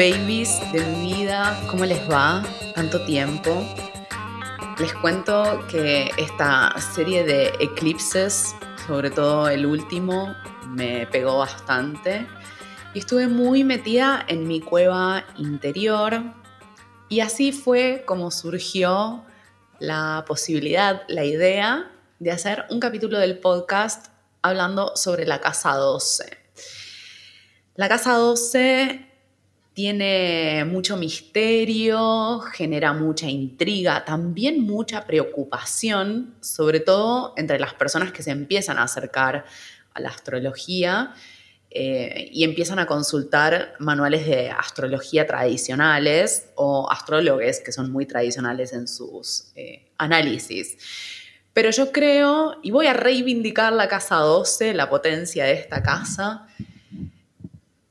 Babies de mi vida, ¿cómo les va? Tanto tiempo. Les cuento que esta serie de eclipses, sobre todo el último, me pegó bastante y estuve muy metida en mi cueva interior y así fue como surgió la posibilidad, la idea de hacer un capítulo del podcast hablando sobre la casa 12. La casa 12 tiene mucho misterio, genera mucha intriga, también mucha preocupación, sobre todo entre las personas que se empiezan a acercar a la astrología eh, y empiezan a consultar manuales de astrología tradicionales o astrólogos que son muy tradicionales en sus eh, análisis. Pero yo creo, y voy a reivindicar la casa 12, la potencia de esta casa,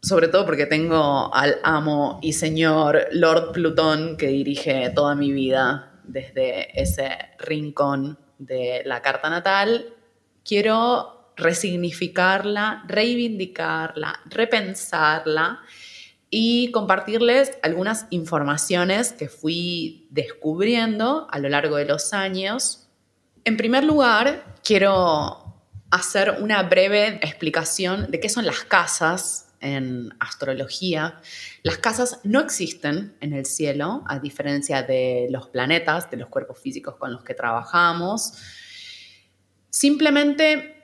sobre todo porque tengo al amo y señor Lord Plutón que dirige toda mi vida desde ese rincón de la carta natal, quiero resignificarla, reivindicarla, repensarla y compartirles algunas informaciones que fui descubriendo a lo largo de los años. En primer lugar, quiero hacer una breve explicación de qué son las casas en astrología, las casas no existen en el cielo, a diferencia de los planetas, de los cuerpos físicos con los que trabajamos. Simplemente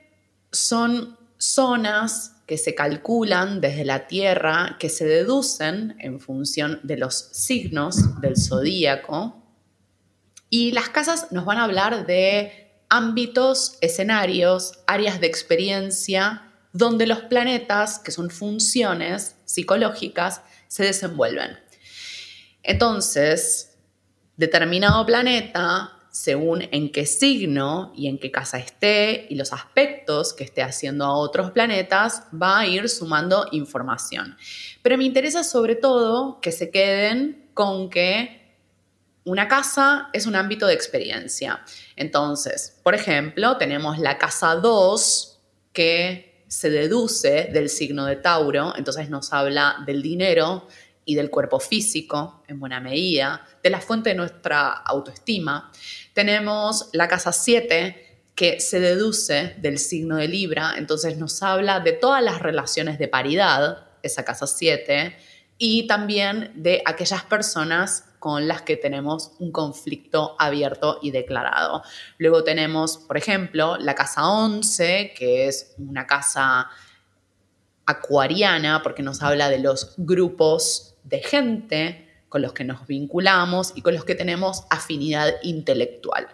son zonas que se calculan desde la Tierra, que se deducen en función de los signos del zodíaco. Y las casas nos van a hablar de ámbitos, escenarios, áreas de experiencia donde los planetas, que son funciones psicológicas, se desenvuelven. Entonces, determinado planeta, según en qué signo y en qué casa esté y los aspectos que esté haciendo a otros planetas, va a ir sumando información. Pero me interesa sobre todo que se queden con que una casa es un ámbito de experiencia. Entonces, por ejemplo, tenemos la casa 2 que se deduce del signo de Tauro, entonces nos habla del dinero y del cuerpo físico en buena medida, de la fuente de nuestra autoestima. Tenemos la casa 7 que se deduce del signo de Libra, entonces nos habla de todas las relaciones de paridad, esa casa 7, y también de aquellas personas con las que tenemos un conflicto abierto y declarado. Luego tenemos, por ejemplo, la casa 11, que es una casa acuariana, porque nos habla de los grupos de gente con los que nos vinculamos y con los que tenemos afinidad intelectual.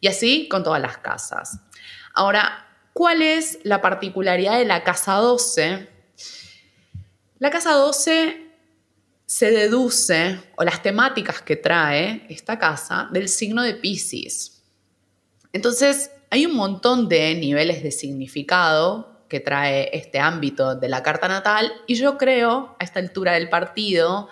Y así con todas las casas. Ahora, ¿cuál es la particularidad de la casa 12? La casa 12 se deduce, o las temáticas que trae esta casa, del signo de Pisces. Entonces, hay un montón de niveles de significado que trae este ámbito de la carta natal y yo creo, a esta altura del partido,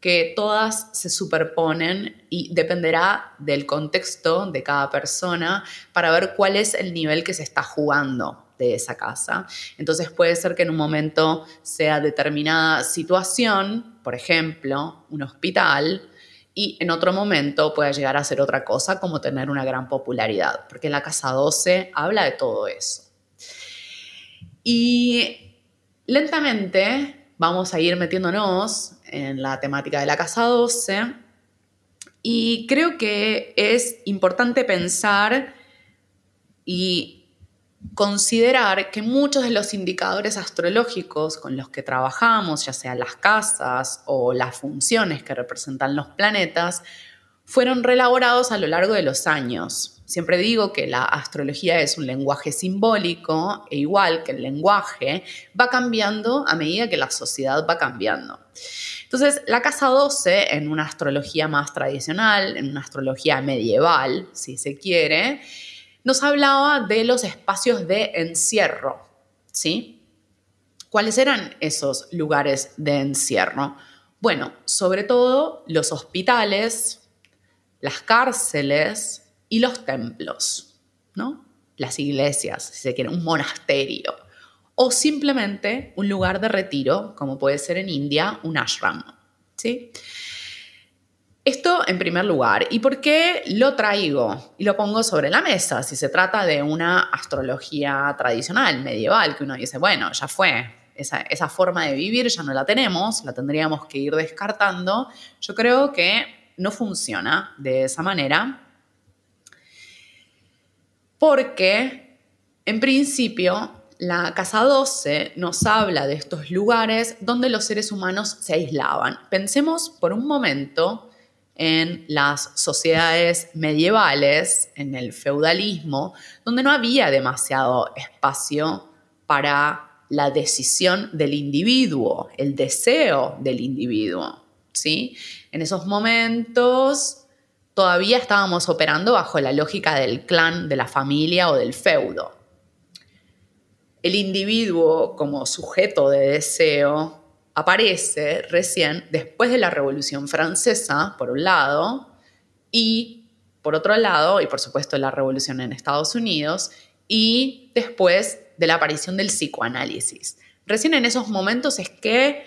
que todas se superponen y dependerá del contexto de cada persona para ver cuál es el nivel que se está jugando de esa casa. Entonces puede ser que en un momento sea determinada situación, por ejemplo, un hospital, y en otro momento pueda llegar a ser otra cosa como tener una gran popularidad, porque la casa 12 habla de todo eso. Y lentamente vamos a ir metiéndonos en la temática de la casa 12 y creo que es importante pensar y considerar que muchos de los indicadores astrológicos con los que trabajamos, ya sean las casas o las funciones que representan los planetas, fueron relaborados a lo largo de los años. Siempre digo que la astrología es un lenguaje simbólico e igual que el lenguaje va cambiando a medida que la sociedad va cambiando. Entonces, la casa 12 en una astrología más tradicional, en una astrología medieval, si se quiere, nos hablaba de los espacios de encierro, ¿sí? ¿Cuáles eran esos lugares de encierro? Bueno, sobre todo los hospitales, las cárceles y los templos, ¿no? Las iglesias, si se quiere, un monasterio. o simplemente un lugar de retiro, como puede ser en India un ashram. ¿sí? Esto en primer lugar. ¿Y por qué lo traigo y lo pongo sobre la mesa? Si se trata de una astrología tradicional, medieval, que uno dice, bueno, ya fue, esa, esa, forma de vivir ya no la tenemos, la tendríamos que ir descartando. Yo creo que no funciona de esa manera porque, en principio, la Casa 12 nos habla de estos lugares donde los seres humanos se aislaban. Pensemos por un momento en las sociedades medievales, en el feudalismo, donde no había demasiado espacio para la decisión del individuo, el deseo del individuo. ¿sí? En esos momentos todavía estábamos operando bajo la lógica del clan, de la familia o del feudo. El individuo como sujeto de deseo aparece recién después de la Revolución Francesa, por un lado, y por otro lado, y por supuesto la Revolución en Estados Unidos, y después de la aparición del psicoanálisis. Recién en esos momentos es que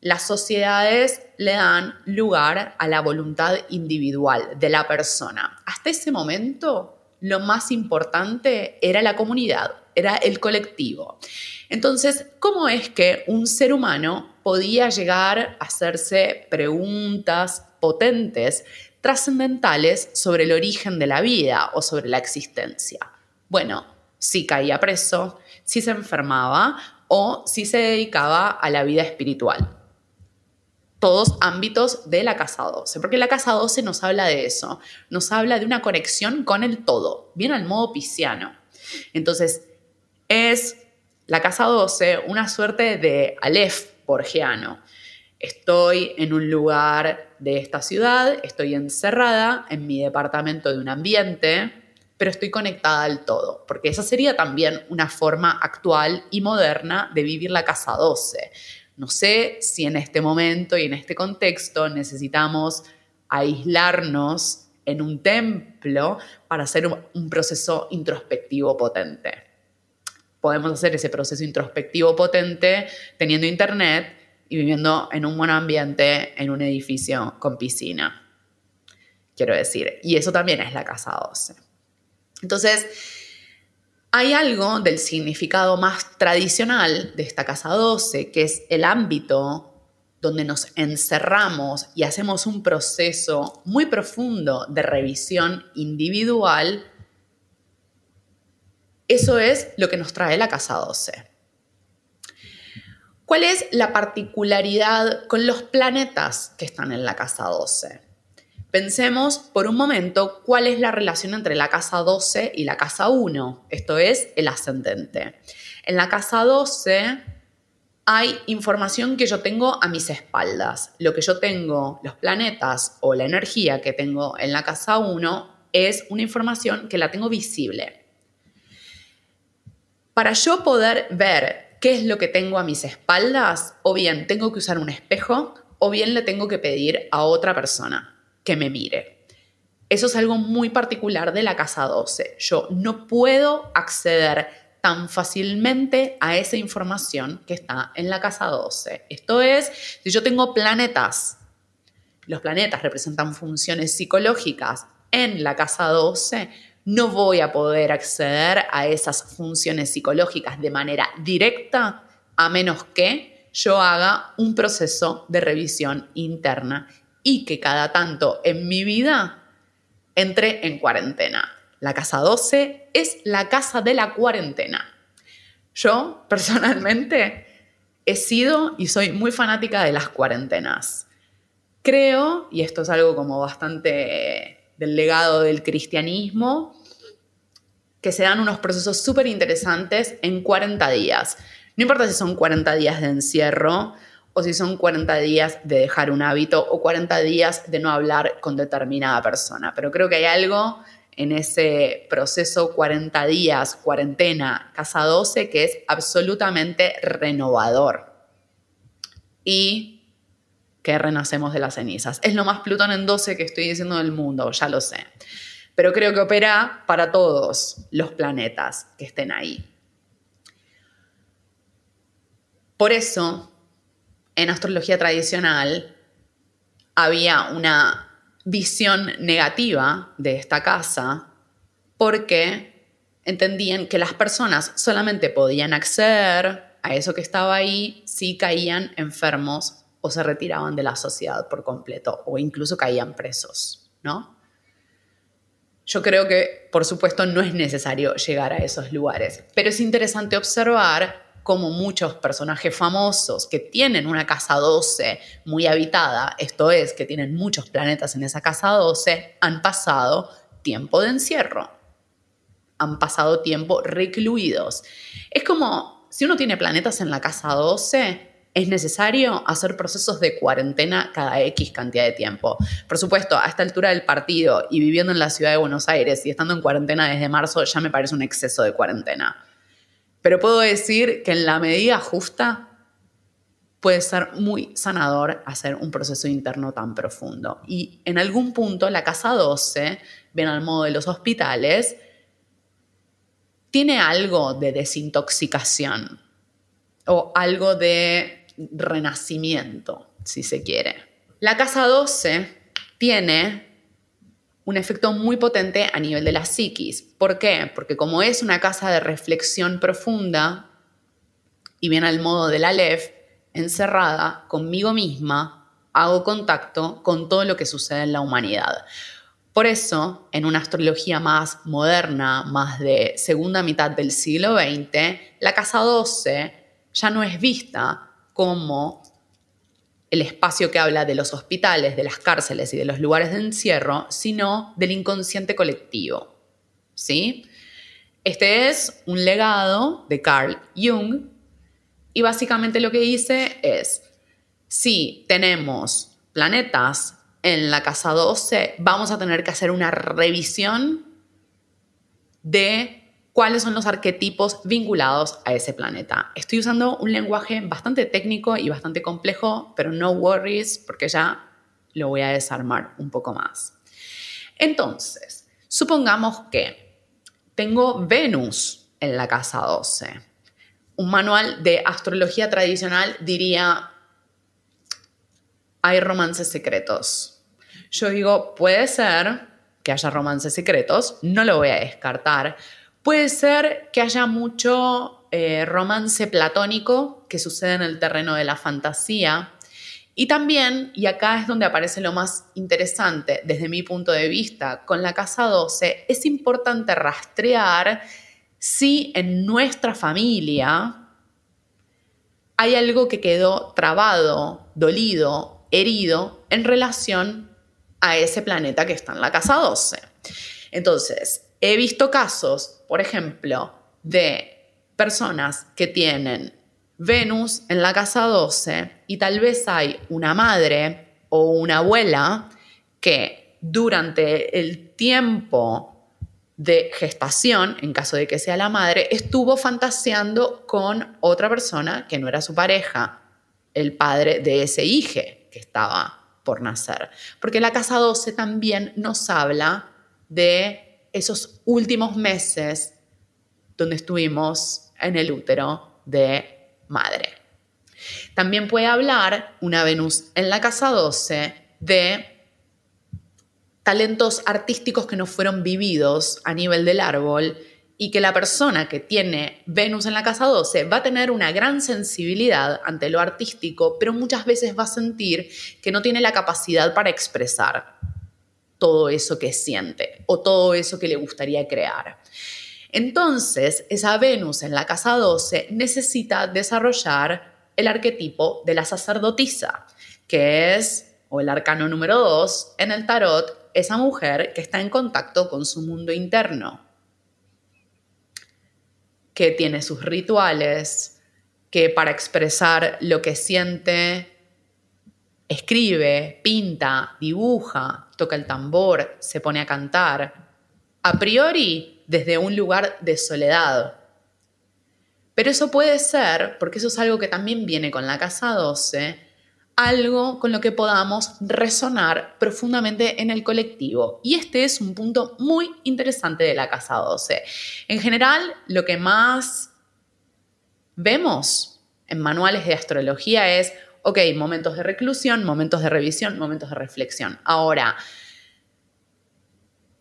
las sociedades le dan lugar a la voluntad individual de la persona. Hasta ese momento, lo más importante era la comunidad, era el colectivo. Entonces, ¿cómo es que un ser humano podía llegar a hacerse preguntas potentes, trascendentales sobre el origen de la vida o sobre la existencia? Bueno, si caía preso, si se enfermaba o si se dedicaba a la vida espiritual. Todos ámbitos de la casa 12, porque la casa 12 nos habla de eso, nos habla de una conexión con el todo, bien al modo pisciano. Entonces, es la casa 12 una suerte de Aleph borgiano. Estoy en un lugar de esta ciudad, estoy encerrada en mi departamento de un ambiente, pero estoy conectada al todo, porque esa sería también una forma actual y moderna de vivir la casa 12. No sé si en este momento y en este contexto necesitamos aislarnos en un templo para hacer un proceso introspectivo potente podemos hacer ese proceso introspectivo potente teniendo internet y viviendo en un buen ambiente en un edificio con piscina. Quiero decir, y eso también es la casa 12. Entonces, hay algo del significado más tradicional de esta casa 12, que es el ámbito donde nos encerramos y hacemos un proceso muy profundo de revisión individual eso es lo que nos trae la casa 12. ¿Cuál es la particularidad con los planetas que están en la casa 12? Pensemos por un momento cuál es la relación entre la casa 12 y la casa 1, esto es el ascendente. En la casa 12 hay información que yo tengo a mis espaldas. Lo que yo tengo, los planetas o la energía que tengo en la casa 1 es una información que la tengo visible. Para yo poder ver qué es lo que tengo a mis espaldas, o bien tengo que usar un espejo, o bien le tengo que pedir a otra persona que me mire. Eso es algo muy particular de la casa 12. Yo no puedo acceder tan fácilmente a esa información que está en la casa 12. Esto es, si yo tengo planetas, los planetas representan funciones psicológicas en la casa 12, no voy a poder acceder a esas funciones psicológicas de manera directa a menos que yo haga un proceso de revisión interna y que cada tanto en mi vida entre en cuarentena. La casa 12 es la casa de la cuarentena. Yo personalmente he sido y soy muy fanática de las cuarentenas. Creo, y esto es algo como bastante del legado del cristianismo, que se dan unos procesos súper interesantes en 40 días. No importa si son 40 días de encierro o si son 40 días de dejar un hábito o 40 días de no hablar con determinada persona, pero creo que hay algo en ese proceso 40 días, cuarentena, casa 12, que es absolutamente renovador. Y que renacemos de las cenizas. Es lo más Plutón en 12 que estoy diciendo del mundo, ya lo sé pero creo que opera para todos los planetas que estén ahí. Por eso, en astrología tradicional, había una visión negativa de esta casa porque entendían que las personas solamente podían acceder a eso que estaba ahí si caían enfermos o se retiraban de la sociedad por completo o incluso caían presos, ¿no? Yo creo que, por supuesto, no es necesario llegar a esos lugares, pero es interesante observar cómo muchos personajes famosos que tienen una casa 12 muy habitada, esto es, que tienen muchos planetas en esa casa 12, han pasado tiempo de encierro, han pasado tiempo recluidos. Es como si uno tiene planetas en la casa 12, es necesario hacer procesos de cuarentena cada X cantidad de tiempo. Por supuesto, a esta altura del partido y viviendo en la ciudad de Buenos Aires y estando en cuarentena desde marzo, ya me parece un exceso de cuarentena. Pero puedo decir que en la medida justa puede ser muy sanador hacer un proceso interno tan profundo. Y en algún punto la casa 12, ven al modo de los hospitales, tiene algo de desintoxicación o algo de renacimiento, si se quiere. La casa 12 tiene un efecto muy potente a nivel de la psiquis. ¿Por qué? Porque como es una casa de reflexión profunda y bien al modo de la LEF, encerrada conmigo misma, hago contacto con todo lo que sucede en la humanidad. Por eso, en una astrología más moderna, más de segunda mitad del siglo XX, la casa 12 ya no es vista como el espacio que habla de los hospitales, de las cárceles y de los lugares de encierro, sino del inconsciente colectivo. ¿Sí? Este es un legado de Carl Jung y básicamente lo que dice es, si tenemos planetas en la casa 12 vamos a tener que hacer una revisión de cuáles son los arquetipos vinculados a ese planeta. Estoy usando un lenguaje bastante técnico y bastante complejo, pero no worries porque ya lo voy a desarmar un poco más. Entonces, supongamos que tengo Venus en la casa 12. Un manual de astrología tradicional diría hay romances secretos. Yo digo, puede ser que haya romances secretos, no lo voy a descartar. Puede ser que haya mucho eh, romance platónico que sucede en el terreno de la fantasía. Y también, y acá es donde aparece lo más interesante desde mi punto de vista, con la casa 12, es importante rastrear si en nuestra familia hay algo que quedó trabado, dolido herido en relación a ese planeta que está en la casa 12. Entonces, he visto casos, por ejemplo, de personas que tienen Venus en la casa 12 y tal vez hay una madre o una abuela que durante el tiempo de gestación, en caso de que sea la madre, estuvo fantaseando con otra persona que no era su pareja, el padre de ese hijo que estaba por nacer. Porque la casa 12 también nos habla de esos últimos meses donde estuvimos en el útero de madre. También puede hablar una Venus en la casa 12 de talentos artísticos que no fueron vividos a nivel del árbol y que la persona que tiene Venus en la casa 12 va a tener una gran sensibilidad ante lo artístico, pero muchas veces va a sentir que no tiene la capacidad para expresar todo eso que siente o todo eso que le gustaría crear. Entonces, esa Venus en la casa 12 necesita desarrollar el arquetipo de la sacerdotisa, que es, o el arcano número 2 en el tarot, esa mujer que está en contacto con su mundo interno, que tiene sus rituales, que para expresar lo que siente, escribe, pinta, dibuja, toca el tambor, se pone a cantar, a priori desde un lugar de soledad. Pero eso puede ser, porque eso es algo que también viene con la casa 12, algo con lo que podamos resonar profundamente en el colectivo. Y este es un punto muy interesante de la casa 12. En general, lo que más vemos en manuales de astrología es, ok, momentos de reclusión, momentos de revisión, momentos de reflexión. Ahora,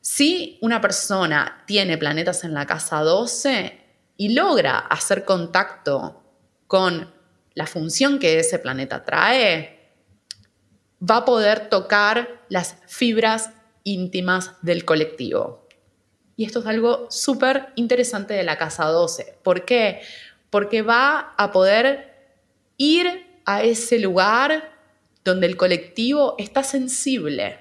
si una persona tiene planetas en la casa 12 y logra hacer contacto con la función que ese planeta trae, va a poder tocar las fibras íntimas del colectivo. Y esto es algo súper interesante de la casa 12. ¿Por qué? Porque va a poder ir a ese lugar donde el colectivo está sensible.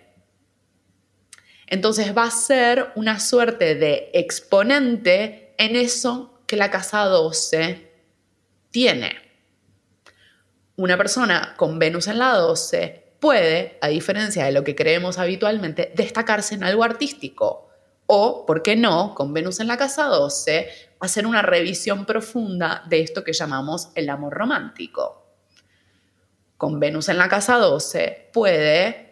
Entonces va a ser una suerte de exponente en eso que la casa 12 tiene. Una persona con Venus en la 12 puede, a diferencia de lo que creemos habitualmente, destacarse en algo artístico o, ¿por qué no?, con Venus en la casa 12, hacer una revisión profunda de esto que llamamos el amor romántico. Con Venus en la casa 12 puede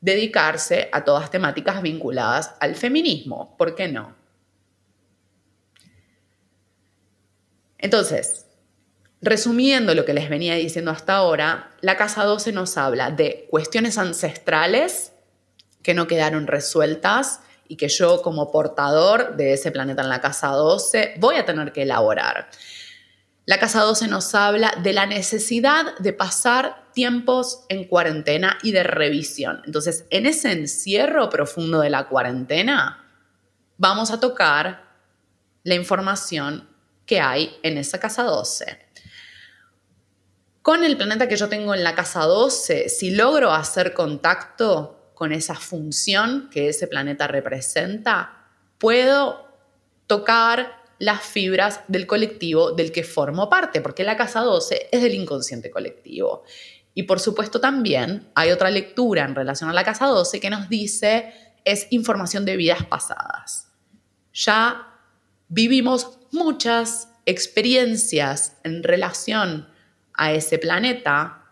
dedicarse a todas temáticas vinculadas al feminismo, ¿por qué no? Entonces, resumiendo lo que les venía diciendo hasta ahora, la casa 12 nos habla de cuestiones ancestrales que no quedaron resueltas y que yo como portador de ese planeta en la casa 12 voy a tener que elaborar. La casa 12 nos habla de la necesidad de pasar tiempos en cuarentena y de revisión. Entonces, en ese encierro profundo de la cuarentena, vamos a tocar la información que hay en esa casa 12. Con el planeta que yo tengo en la casa 12, si logro hacer contacto con esa función que ese planeta representa, puedo tocar las fibras del colectivo del que formo parte, porque la casa 12 es del inconsciente colectivo. Y por supuesto también hay otra lectura en relación a la casa 12 que nos dice es información de vidas pasadas. Ya vivimos muchas experiencias en relación a ese planeta,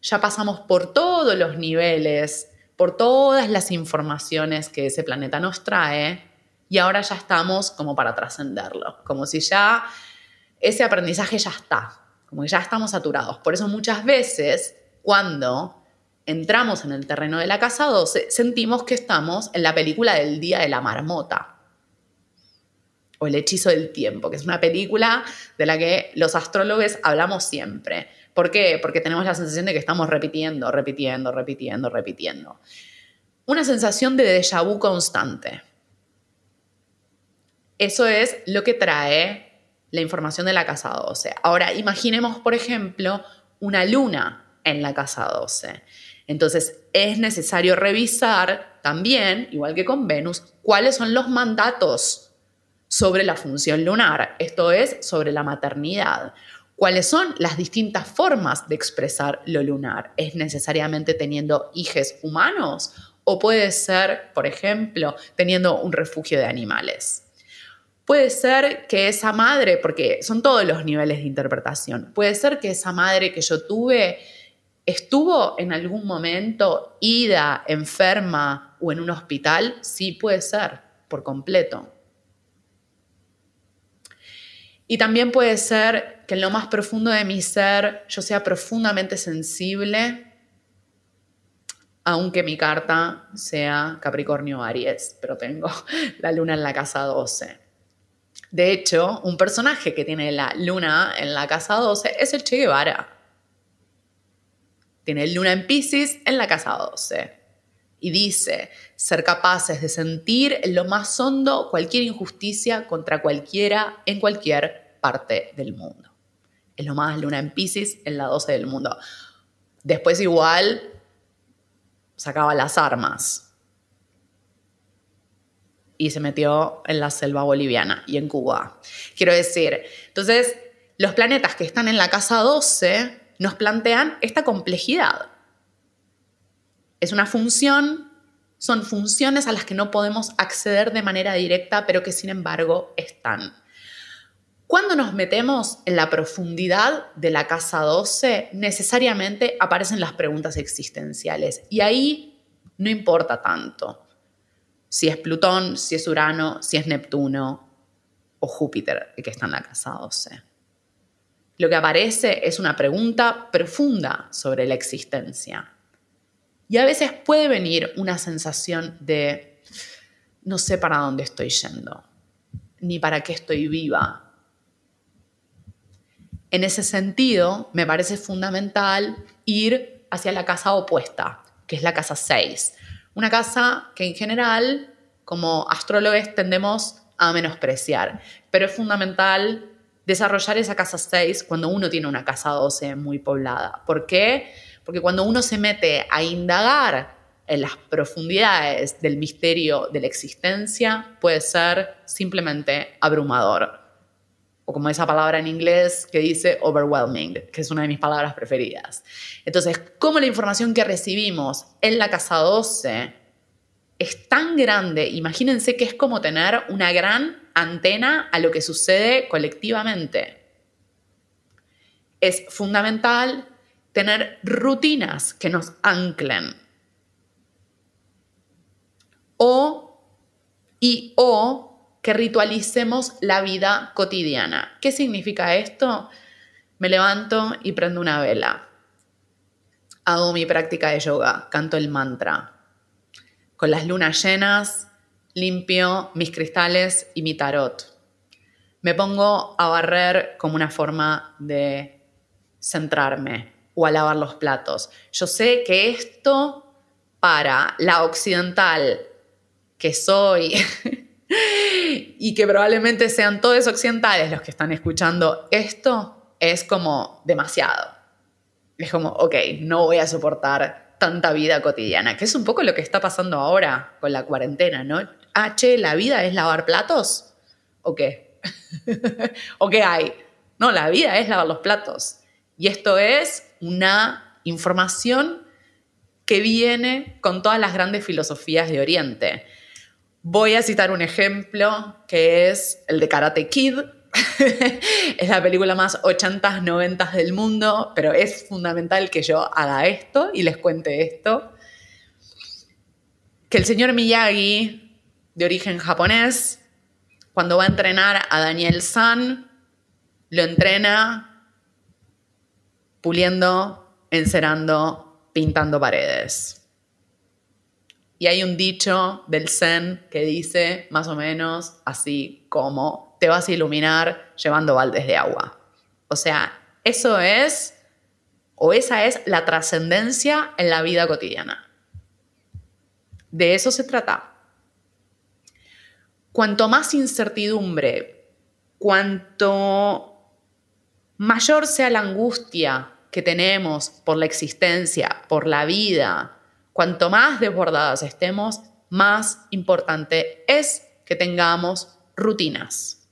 ya pasamos por todos los niveles por todas las informaciones que ese planeta nos trae y ahora ya estamos como para trascenderlo, como si ya ese aprendizaje ya está, como que ya estamos saturados. Por eso muchas veces cuando entramos en el terreno de la casa 12, sentimos que estamos en la película del Día de la Marmota o El Hechizo del Tiempo, que es una película de la que los astrólogos hablamos siempre ¿Por qué? Porque tenemos la sensación de que estamos repitiendo, repitiendo, repitiendo, repitiendo. Una sensación de déjà vu constante. Eso es lo que trae la información de la casa 12. Ahora, imaginemos, por ejemplo, una luna en la casa 12. Entonces, es necesario revisar también, igual que con Venus, cuáles son los mandatos sobre la función lunar, esto es, sobre la maternidad cuáles son las distintas formas de expresar lo lunar. ¿Es necesariamente teniendo hijes humanos o puede ser, por ejemplo, teniendo un refugio de animales? Puede ser que esa madre, porque son todos los niveles de interpretación, puede ser que esa madre que yo tuve estuvo en algún momento ida, enferma o en un hospital. Sí, puede ser, por completo. Y también puede ser que en lo más profundo de mi ser yo sea profundamente sensible, aunque mi carta sea Capricornio Aries, pero tengo la luna en la casa 12. De hecho, un personaje que tiene la luna en la casa 12 es el Che Guevara. Tiene luna en Pisces en la casa 12. Y dice, ser capaces de sentir en lo más hondo cualquier injusticia contra cualquiera en cualquier parte del mundo es lo más luna en Pisces en la 12 del mundo. Después igual sacaba las armas y se metió en la selva boliviana y en Cuba. Quiero decir, entonces los planetas que están en la casa 12 nos plantean esta complejidad. Es una función, son funciones a las que no podemos acceder de manera directa, pero que sin embargo están. Cuando nos metemos en la profundidad de la casa 12, necesariamente aparecen las preguntas existenciales y ahí no importa tanto si es Plutón, si es Urano, si es Neptuno o Júpiter que está en la casa 12. lo que aparece es una pregunta profunda sobre la existencia. Y a veces puede venir una sensación de no sé para dónde estoy yendo, ni para qué estoy viva. En ese sentido, me parece fundamental ir hacia la casa opuesta, que es la casa 6. Una casa que en general, como astrólogos, tendemos a menospreciar, pero es fundamental desarrollar esa casa 6 cuando uno tiene una casa 12 muy poblada. ¿Por qué? Porque cuando uno se mete a indagar en las profundidades del misterio de la existencia, puede ser simplemente abrumador. O como esa palabra en inglés que dice overwhelming, que es una de mis palabras preferidas. Entonces, como la información que recibimos en la casa 12 es tan grande, imagínense que es como tener una gran antena a lo que sucede colectivamente. Es fundamental tener rutinas que nos anclen. O y o que ritualicemos la vida cotidiana. ¿Qué significa esto? Me levanto y prendo una vela. Hago mi práctica de yoga, canto el mantra. Con las lunas llenas limpio mis cristales y mi tarot. Me pongo a barrer como una forma de centrarme o a lavar los platos. Yo sé que esto para la occidental que soy y que probablemente sean todos occidentales los que están escuchando esto, es como demasiado. Es como, ok, no voy a soportar tanta vida cotidiana, que es un poco lo que está pasando ahora con la cuarentena, ¿no? ah, ¿la vida es lavar platos? ¿O qué? ¿O qué hay? No, la vida es lavar los platos. Y esto es una información que viene con todas las grandes filosofías de Oriente. Voy a citar un ejemplo que es el de Karate Kid. es la película más 80s, 90s del mundo, pero es fundamental que yo haga esto y les cuente esto. Que el señor Miyagi de origen japonés, cuando va a entrenar a Daniel San, lo entrena puliendo, encerando, pintando paredes. Y hay un dicho del Zen que dice más o menos así como te vas a iluminar llevando baldes de agua. O sea, eso es, o esa es la trascendencia en la vida cotidiana. De eso se trata. Cuanto más incertidumbre, cuanto mayor sea la angustia que tenemos por la existencia, por la vida, cuanto más desbordadas estemos, más importante es que tengamos rutinas.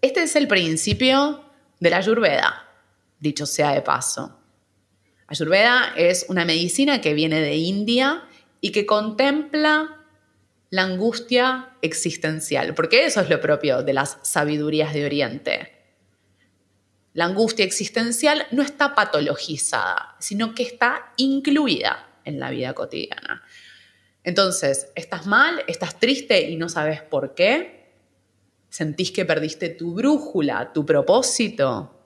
Este es el principio de la Ayurveda, dicho sea de paso. Ayurveda es una medicina que viene de India y que contempla la angustia existencial, porque eso es lo propio de las sabidurías de Oriente. La angustia existencial no está patologizada, sino que está incluida en la vida cotidiana. Entonces, estás mal, estás triste y no sabes por qué, sentís que perdiste tu brújula, tu propósito,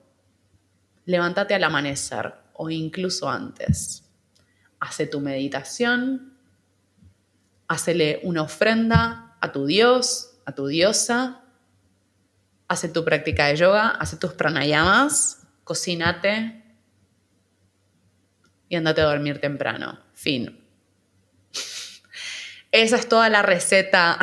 levántate al amanecer o incluso antes. Hace tu meditación, Hacele una ofrenda a tu Dios, a tu diosa. Hace tu práctica de yoga, hace tus pranayamas, cocínate y andate a dormir temprano. Fin. Esa es toda la receta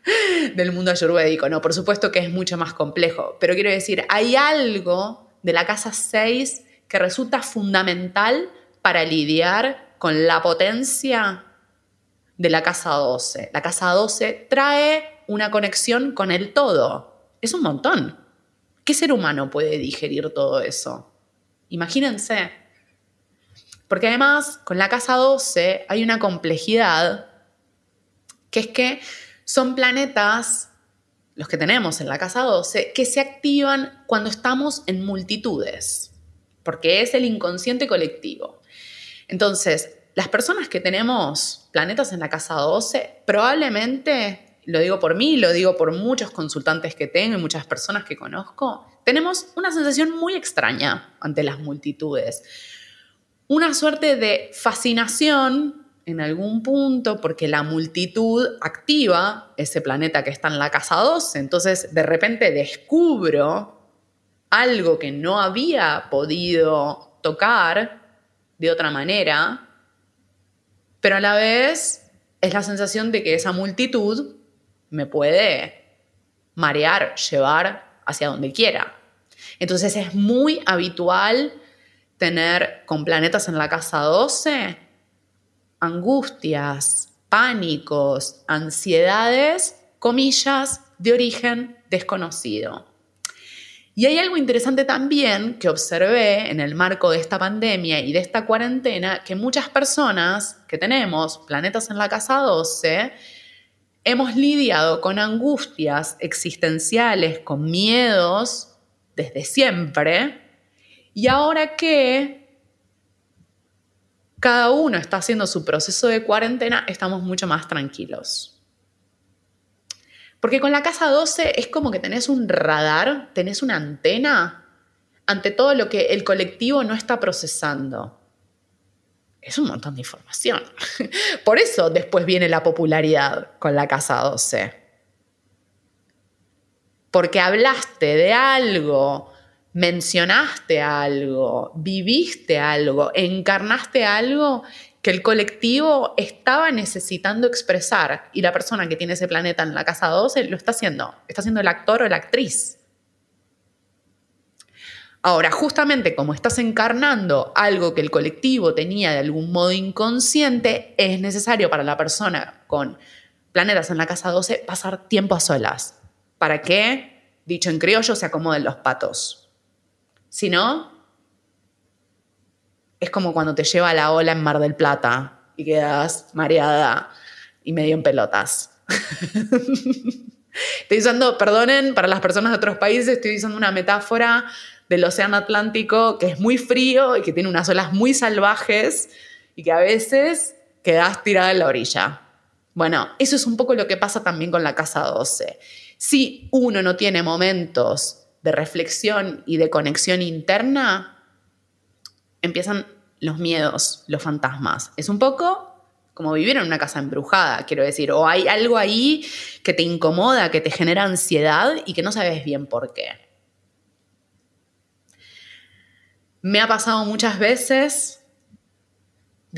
del mundo ayurvédico. No, por supuesto que es mucho más complejo, pero quiero decir, hay algo de la casa 6 que resulta fundamental para lidiar con la potencia de la casa 12. La casa 12 trae una conexión con el todo. Es un montón. ¿Qué ser humano puede digerir todo eso? Imagínense. Porque además, con la casa 12 hay una complejidad que es que son planetas, los que tenemos en la casa 12, que se activan cuando estamos en multitudes, porque es el inconsciente colectivo. Entonces, las personas que tenemos planetas en la casa 12, probablemente lo digo por mí, lo digo por muchos consultantes que tengo y muchas personas que conozco, tenemos una sensación muy extraña ante las multitudes. Una suerte de fascinación en algún punto porque la multitud activa ese planeta que está en la casa 12. Entonces, de repente descubro algo que no había podido tocar de otra manera, pero a la vez es la sensación de que esa multitud me puede marear, llevar hacia donde quiera. Entonces es muy habitual tener con planetas en la casa 12 angustias, pánicos, ansiedades, comillas, de origen desconocido. Y hay algo interesante también que observé en el marco de esta pandemia y de esta cuarentena, que muchas personas que tenemos planetas en la casa 12, hemos lidiado con angustias existenciales, con miedos desde siempre, y ahora que cada uno está haciendo su proceso de cuarentena, estamos mucho más tranquilos. Porque con la casa 12 es como que tenés un radar, tenés una antena ante todo lo que el colectivo no está procesando. Es un montón de información. Por eso después viene la popularidad con la casa 12. Porque hablaste de algo mencionaste algo, viviste algo, encarnaste algo que el colectivo estaba necesitando expresar y la persona que tiene ese planeta en la casa 12 lo está haciendo, está siendo el actor o la actriz. Ahora, justamente como estás encarnando algo que el colectivo tenía de algún modo inconsciente, es necesario para la persona con planetas en la casa 12 pasar tiempo a solas. ¿Para que, dicho en criollo, se acomoden los patos? Si no, es como cuando te lleva la ola en Mar del Plata y quedas mareada y medio en pelotas. estoy usando, perdonen, para las personas de otros países, estoy usando una metáfora del Océano Atlántico que es muy frío y que tiene unas olas muy salvajes y que a veces quedas tirada en la orilla. Bueno, eso es un poco lo que pasa también con la casa 12. Si uno no tiene momentos de reflexión y de conexión interna, empiezan los miedos, los fantasmas. Es un poco como vivir en una casa embrujada, quiero decir, o hay algo ahí que te incomoda, que te genera ansiedad y que no sabes bien por qué. Me ha pasado muchas veces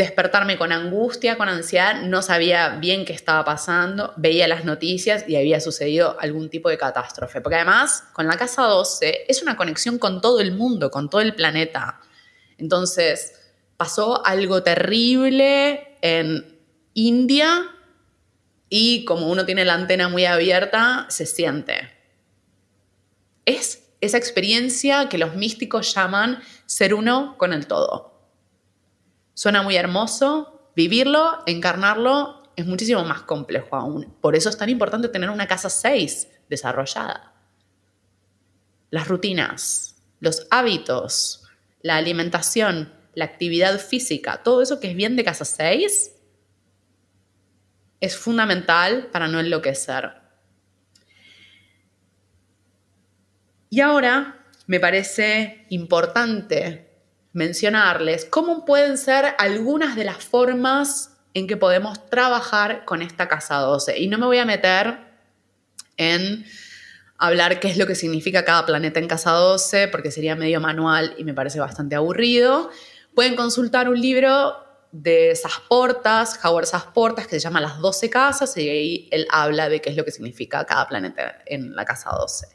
despertarme con angustia, con ansiedad, no sabía bien qué estaba pasando, veía las noticias y había sucedido algún tipo de catástrofe. Porque además, con la casa 12 es una conexión con todo el mundo, con todo el planeta. Entonces, pasó algo terrible en India y como uno tiene la antena muy abierta, se siente. Es esa experiencia que los místicos llaman ser uno con el todo. Suena muy hermoso, vivirlo, encarnarlo es muchísimo más complejo aún. Por eso es tan importante tener una casa 6 desarrollada. Las rutinas, los hábitos, la alimentación, la actividad física, todo eso que es bien de casa 6 es fundamental para no enloquecer. Y ahora me parece importante mencionarles cómo pueden ser algunas de las formas en que podemos trabajar con esta casa 12. Y no me voy a meter en hablar qué es lo que significa cada planeta en casa 12, porque sería medio manual y me parece bastante aburrido. Pueden consultar un libro de Sasportas, Howard Sasportas, que se llama Las 12 casas, y ahí él habla de qué es lo que significa cada planeta en la casa 12.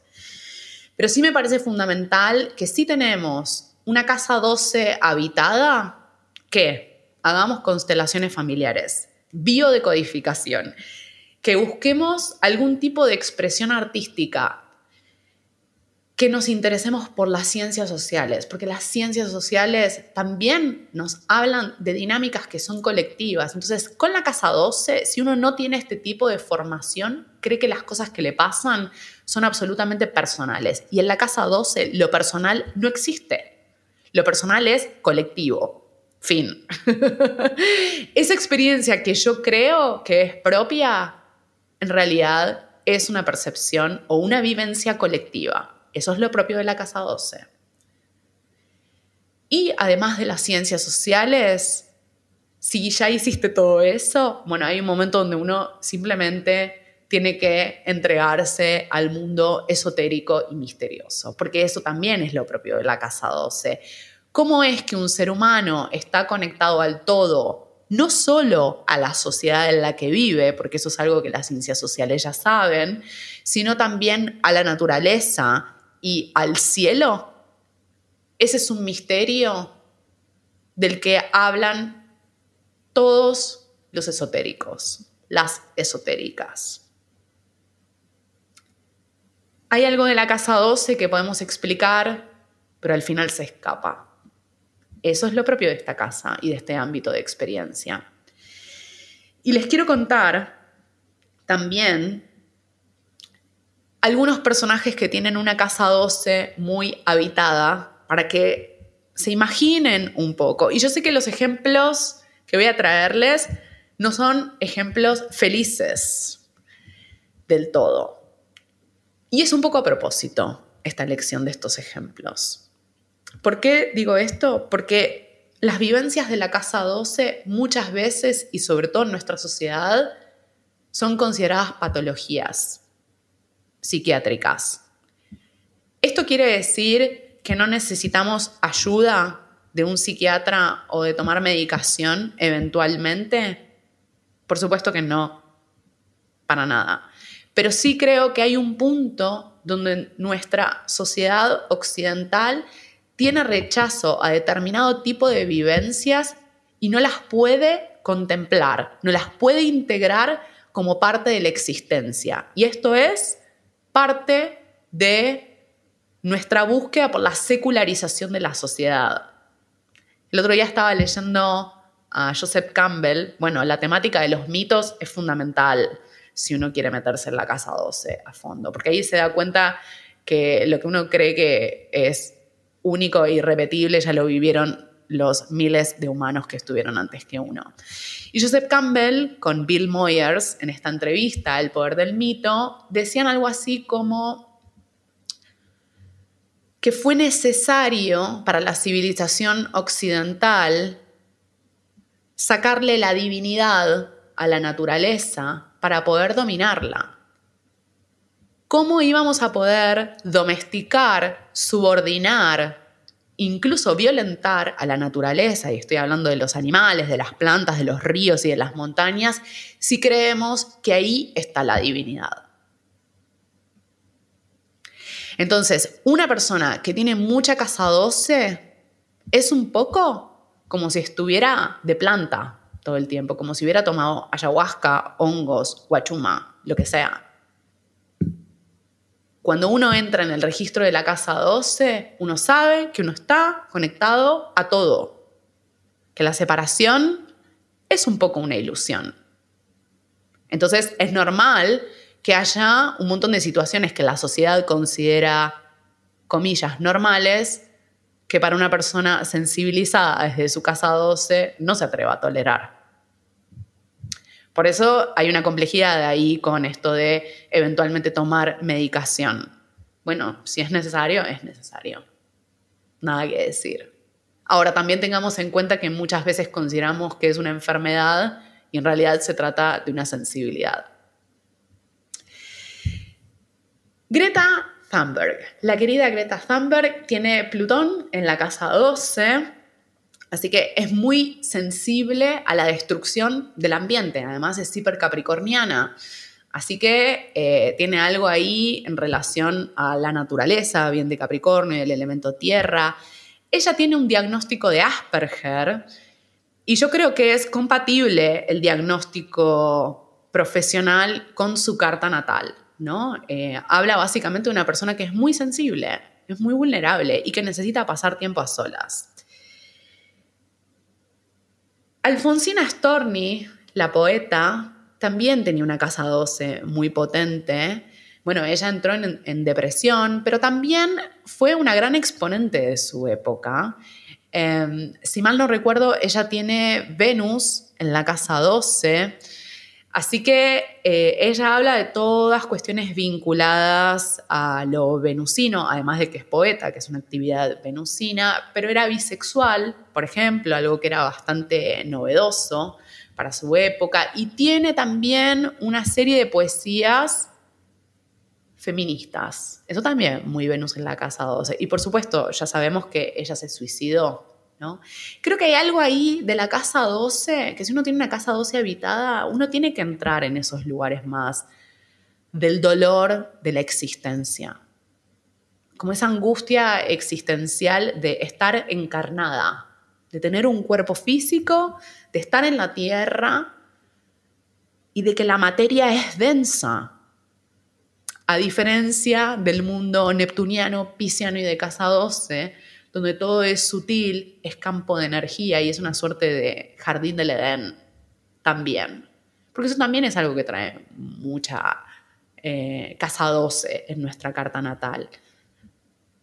Pero sí me parece fundamental que si tenemos una casa 12 habitada, ¿qué? Hagamos constelaciones familiares, biodecodificación, que busquemos algún tipo de expresión artística, que nos interesemos por las ciencias sociales, porque las ciencias sociales también nos hablan de dinámicas que son colectivas. Entonces, con la casa 12, si uno no tiene este tipo de formación, cree que las cosas que le pasan son absolutamente personales. Y en la casa 12, lo personal no existe. Lo personal es colectivo. Fin. Esa experiencia que yo creo que es propia en realidad es una percepción o una vivencia colectiva. Eso es lo propio de la casa 12. Y además de las ciencias sociales, si ya hiciste todo eso, bueno, hay un momento donde uno simplemente tiene que entregarse al mundo esotérico y misterioso, porque eso también es lo propio de la casa 12. ¿Cómo es que un ser humano está conectado al todo, no solo a la sociedad en la que vive, porque eso es algo que las ciencias sociales ya saben, sino también a la naturaleza y al cielo? Ese es un misterio del que hablan todos los esotéricos, las esotéricas. Hay algo de la casa 12 que podemos explicar, pero al final se escapa. Eso es lo propio de esta casa y de este ámbito de experiencia. Y les quiero contar también algunos personajes que tienen una casa 12 muy habitada para que se imaginen un poco. Y yo sé que los ejemplos que voy a traerles no son ejemplos felices del todo. Y es un poco a propósito esta elección de estos ejemplos. ¿Por qué digo esto? Porque las vivencias de la casa 12 muchas veces y sobre todo en nuestra sociedad son consideradas patologías psiquiátricas. Esto quiere decir que no necesitamos ayuda de un psiquiatra o de tomar medicación eventualmente. Por supuesto que no, para nada. Pero sí creo que hay un punto donde nuestra sociedad occidental tiene rechazo a determinado tipo de vivencias y no las puede contemplar, no las puede integrar como parte de la existencia. Y esto es parte de nuestra búsqueda por la secularización de la sociedad. El otro día estaba leyendo a Joseph Campbell. Bueno, la temática de los mitos es fundamental si uno quiere meterse en la casa 12 a fondo, porque ahí se da cuenta que lo que uno cree que es único e irrepetible ya lo vivieron los miles de humanos que estuvieron antes que uno. Y Joseph Campbell con Bill Moyers en esta entrevista, El poder del mito, decían algo así como que fue necesario para la civilización occidental sacarle la divinidad a la naturaleza para poder dominarla. ¿Cómo íbamos a poder domesticar, subordinar, incluso violentar a la naturaleza, y estoy hablando de los animales, de las plantas, de los ríos y de las montañas, si creemos que ahí está la divinidad? Entonces, una persona que tiene mucha casa 12 es un poco como si estuviera de planta, todo el tiempo, como si hubiera tomado ayahuasca, hongos, guachuma, lo que sea. Cuando uno entra en el registro de la casa 12, uno sabe que uno está conectado a todo, que la separación es un poco una ilusión. Entonces es normal que haya un montón de situaciones que la sociedad considera, comillas, normales, que para una persona sensibilizada desde su casa 12 no se atreva a tolerar. Por eso hay una complejidad ahí con esto de eventualmente tomar medicación. Bueno, si es necesario, es necesario. Nada que decir. Ahora también tengamos en cuenta que muchas veces consideramos que es una enfermedad y en realidad se trata de una sensibilidad. Greta Thunberg. La querida Greta Thunberg tiene Plutón en la casa 12 Así que es muy sensible a la destrucción del ambiente. Además es hiper capricorniana. Así que eh, tiene algo ahí en relación a la naturaleza, bien de Capricornio, el elemento tierra. Ella tiene un diagnóstico de Asperger y yo creo que es compatible el diagnóstico profesional con su carta natal. ¿No? Eh, habla básicamente de una persona que es muy sensible, es muy vulnerable y que necesita pasar tiempo a solas. Alfonsina Storni, la poeta, también tenía una casa 12 muy potente. Bueno, ella entró en, depresión, pero también fue una gran exponente de su época. Em, si mal no recuerdo, ella tiene Venus en la casa 12. Así que eh, ella habla de todas cuestiones vinculadas a lo venusino, además de que es poeta, que es una actividad venusina, pero era bisexual, por ejemplo, algo que era bastante novedoso para su época, y tiene también una serie de poesías feministas. Eso también muy Venus en la casa 12. Y por supuesto, ya sabemos que ella se suicidó Creo que hay algo ahí de la casa 12, que si uno tiene una casa 12 habitada, uno tiene que entrar en esos lugares más del dolor de la existencia. Como esa angustia existencial de estar encarnada, de tener un cuerpo físico, de estar en la tierra y de que la materia es densa. A diferencia del mundo neptuniano, pisciano y de casa 12, donde todo es sutil, es campo de energía y es una suerte de jardín del Edén también. Porque eso también es algo que trae mucha eh, casa 12 en nuestra carta natal.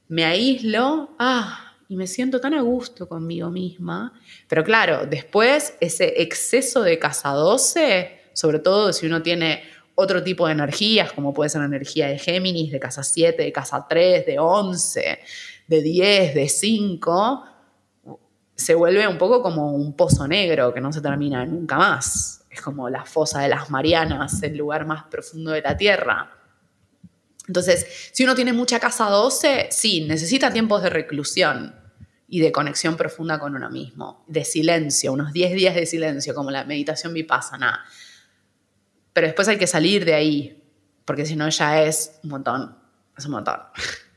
Me aíslo, ah, y me siento tan a gusto conmigo misma. Pero claro, después ese exceso de casa 12, sobre todo si uno tiene otro tipo de energías, como puede ser la energía de Géminis, de casa 7, de casa 3, de 11, de 10, de 5, se vuelve un poco como un pozo negro que no se termina nunca más. Es como la fosa de las Marianas, el lugar más profundo de la Tierra. Entonces, si uno tiene mucha casa 12, sí, necesita tiempos de reclusión y de conexión profunda con uno mismo, de silencio, unos 10 días de silencio, como la meditación vipassana. Pero después hay que salir de ahí, porque si no ya es un montón, es un montón.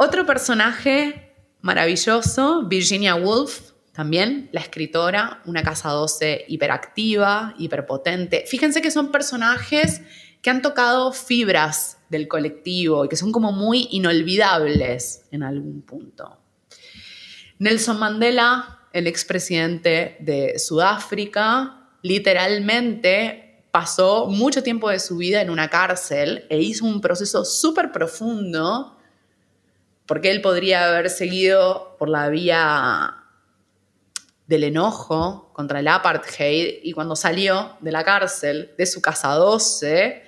Otro personaje maravilloso, Virginia Woolf, también la escritora, una casa 12 hiperactiva, hiperpotente. Fíjense que son personajes que han tocado fibras del colectivo y que son como muy inolvidables en algún punto. Nelson Mandela, el expresidente de Sudáfrica, literalmente pasó mucho tiempo de su vida en una cárcel e hizo un proceso súper profundo porque él podría haber seguido por la vía del enojo contra el apartheid y cuando salió de la cárcel, de su casa 12,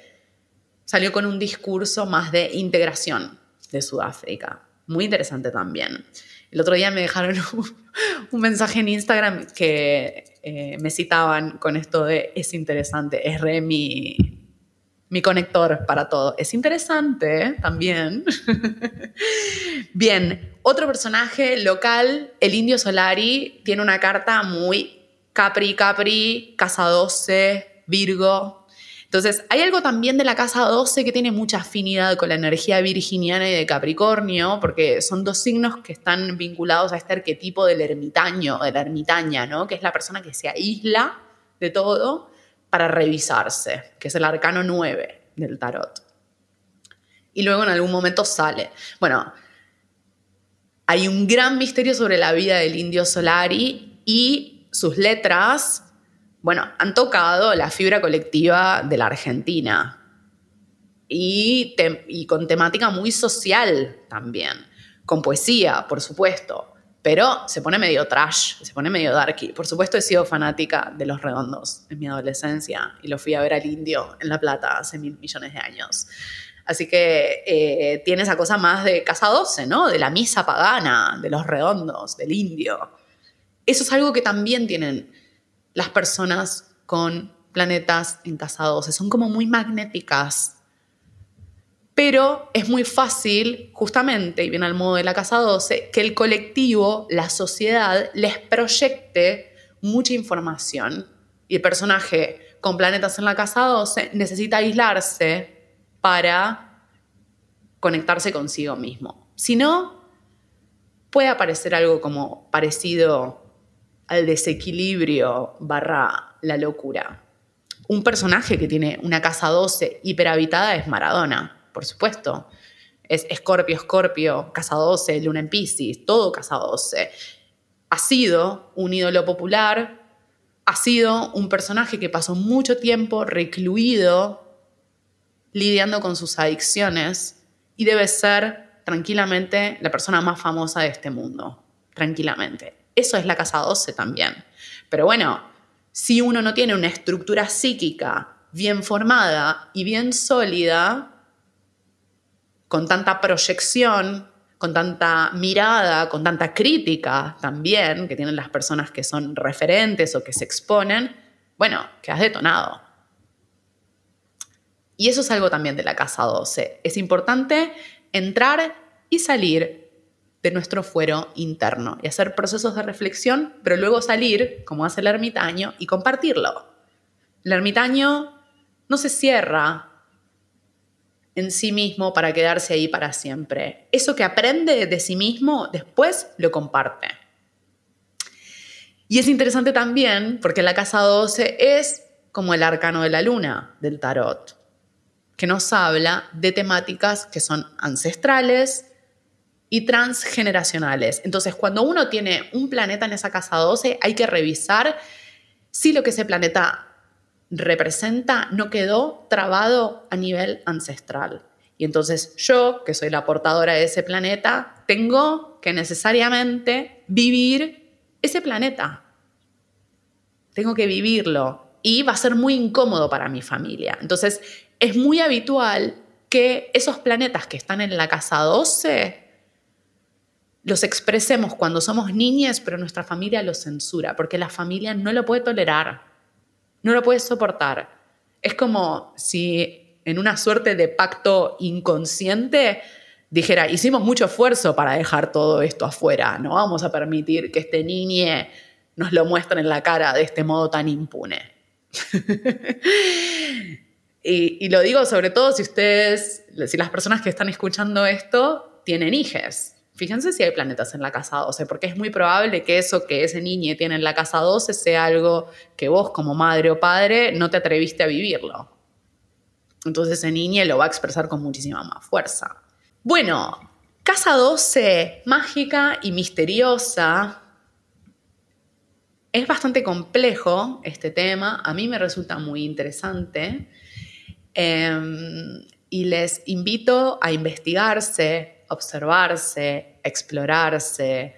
salió con un discurso más de integración de Sudáfrica. Muy interesante también. El otro día me dejaron un, mensaje en Instagram que eh, me citaban con esto de es interesante, es re mi, mi conector para todo. Es interesante ¿eh? también. Bien, otro personaje local, el indio Solari, tiene una carta muy Capri, Capri, Casa 12, Virgo. Entonces, hay algo también de la Casa 12 que tiene mucha afinidad con la energía virginiana y de Capricornio, porque son dos signos que están vinculados a este arquetipo del ermitaño, de la ermitaña, ¿no? Que es la persona que se aísla de todo para revisarse, que es el arcano 9 del tarot. Y luego en algún momento sale. Bueno, hay un gran misterio sobre la vida del indio Solari y sus letras, bueno, han tocado la fibra colectiva de la Argentina y, y con temática muy social también, con poesía, por supuesto pero se pone medio trash, se pone medio darky. Por supuesto he sido fanática de Los Redondos en mi adolescencia y lo fui a ver al indio en La Plata hace mil millones de años. Así que eh, tiene esa cosa más de Casa 12, ¿no? De la misa pagana, de Los Redondos, del indio. Eso es algo que también tienen las personas con planetas en Casa 12. Son como muy magnéticas pero es muy fácil, justamente, y viene al modo de la casa 12, que el colectivo, la sociedad, les proyecte mucha información. Y el personaje con planetas en la casa 12 necesita aislarse para conectarse consigo mismo. Si no, puede aparecer algo como parecido al desequilibrio barra la locura. Un personaje que tiene una casa 12 hiperhabitada es Maradona por supuesto. Es Escorpio, Escorpio, Casa 12, Luna en Pisces, todo Casa 12. Ha sido un ídolo popular, ha sido un personaje que pasó mucho tiempo recluido lidiando con sus adicciones y debe ser tranquilamente la persona más famosa de este mundo, tranquilamente. Eso es la Casa 12 también. Pero bueno, si uno no tiene una estructura psíquica bien formada y bien sólida, con tanta proyección, con tanta mirada, con tanta crítica también que tienen las personas que son referentes o que se exponen, bueno, que has detonado. Y eso es algo también de la casa 12. Es importante entrar y salir de nuestro fuero interno y hacer procesos de reflexión, pero luego salir, como hace el ermitaño, y compartirlo. El ermitaño no se cierra en sí mismo para quedarse ahí para siempre. Eso que aprende de sí mismo, después lo comparte. Y es interesante también porque la casa 12 es como el arcano de la luna del tarot, que nos habla de temáticas que son ancestrales y transgeneracionales. Entonces, cuando uno tiene un planeta en esa casa 12, hay que revisar si lo que ese planeta representa no quedó trabado a nivel ancestral. Y entonces yo, que soy la portadora de ese planeta, tengo que necesariamente vivir ese planeta. Tengo que vivirlo y va a ser muy incómodo para mi familia. Entonces es muy habitual que esos planetas que están en la casa 12 los expresemos cuando somos niñas, pero nuestra familia los censura, porque la familia no lo puede tolerar no lo puedes soportar. Es como si en una suerte de pacto inconsciente dijera, hicimos mucho esfuerzo para dejar todo esto afuera, no vamos a permitir que este niño nos lo muestre en la cara de este modo tan impune. y, y, lo digo sobre todo si ustedes, si las personas que están escuchando esto tienen hijes, Fíjense si hay planetas en la casa 12, porque es muy probable que eso que ese niño tiene en la casa 12 sea algo que vos como madre o padre no te atreviste a vivirlo. Entonces ese niño lo va a expresar con muchísima más fuerza. Bueno, casa 12, mágica y misteriosa. Es bastante complejo este tema, a mí me resulta muy interesante em, y les invito a investigarse, observarse, explorarse.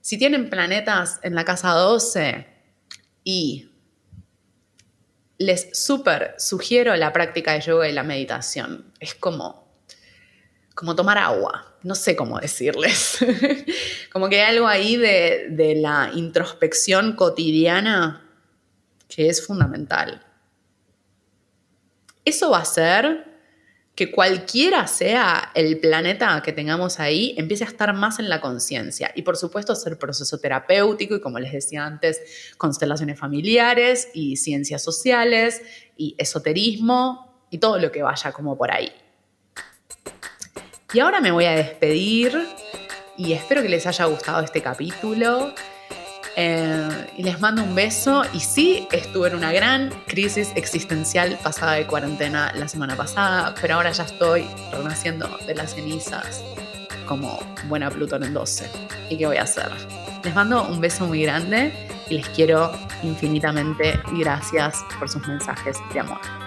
Si tienen planetas en la casa 12 y les súper sugiero la práctica de yoga y la meditación. Es como, como tomar agua, no sé cómo decirles. como que hay algo ahí de, de la introspección cotidiana que es fundamental. Eso va a ser que cualquiera sea el planeta que tengamos ahí, empiece a estar más en la conciencia. Y por supuesto, hacer proceso terapéutico y, como les decía antes, constelaciones familiares y ciencias sociales y esoterismo y todo lo que vaya como por ahí. Y ahora me voy a despedir y espero que les haya gustado este capítulo. Eh, y les mando un beso. Y sí, estuve en una gran crisis existencial pasada de cuarentena la semana pasada, pero ahora ya estoy renaciendo de las cenizas como buena Plutón en 12. ¿Y qué voy a hacer? Les mando un beso muy grande y les quiero infinitamente gracias por sus mensajes de amor.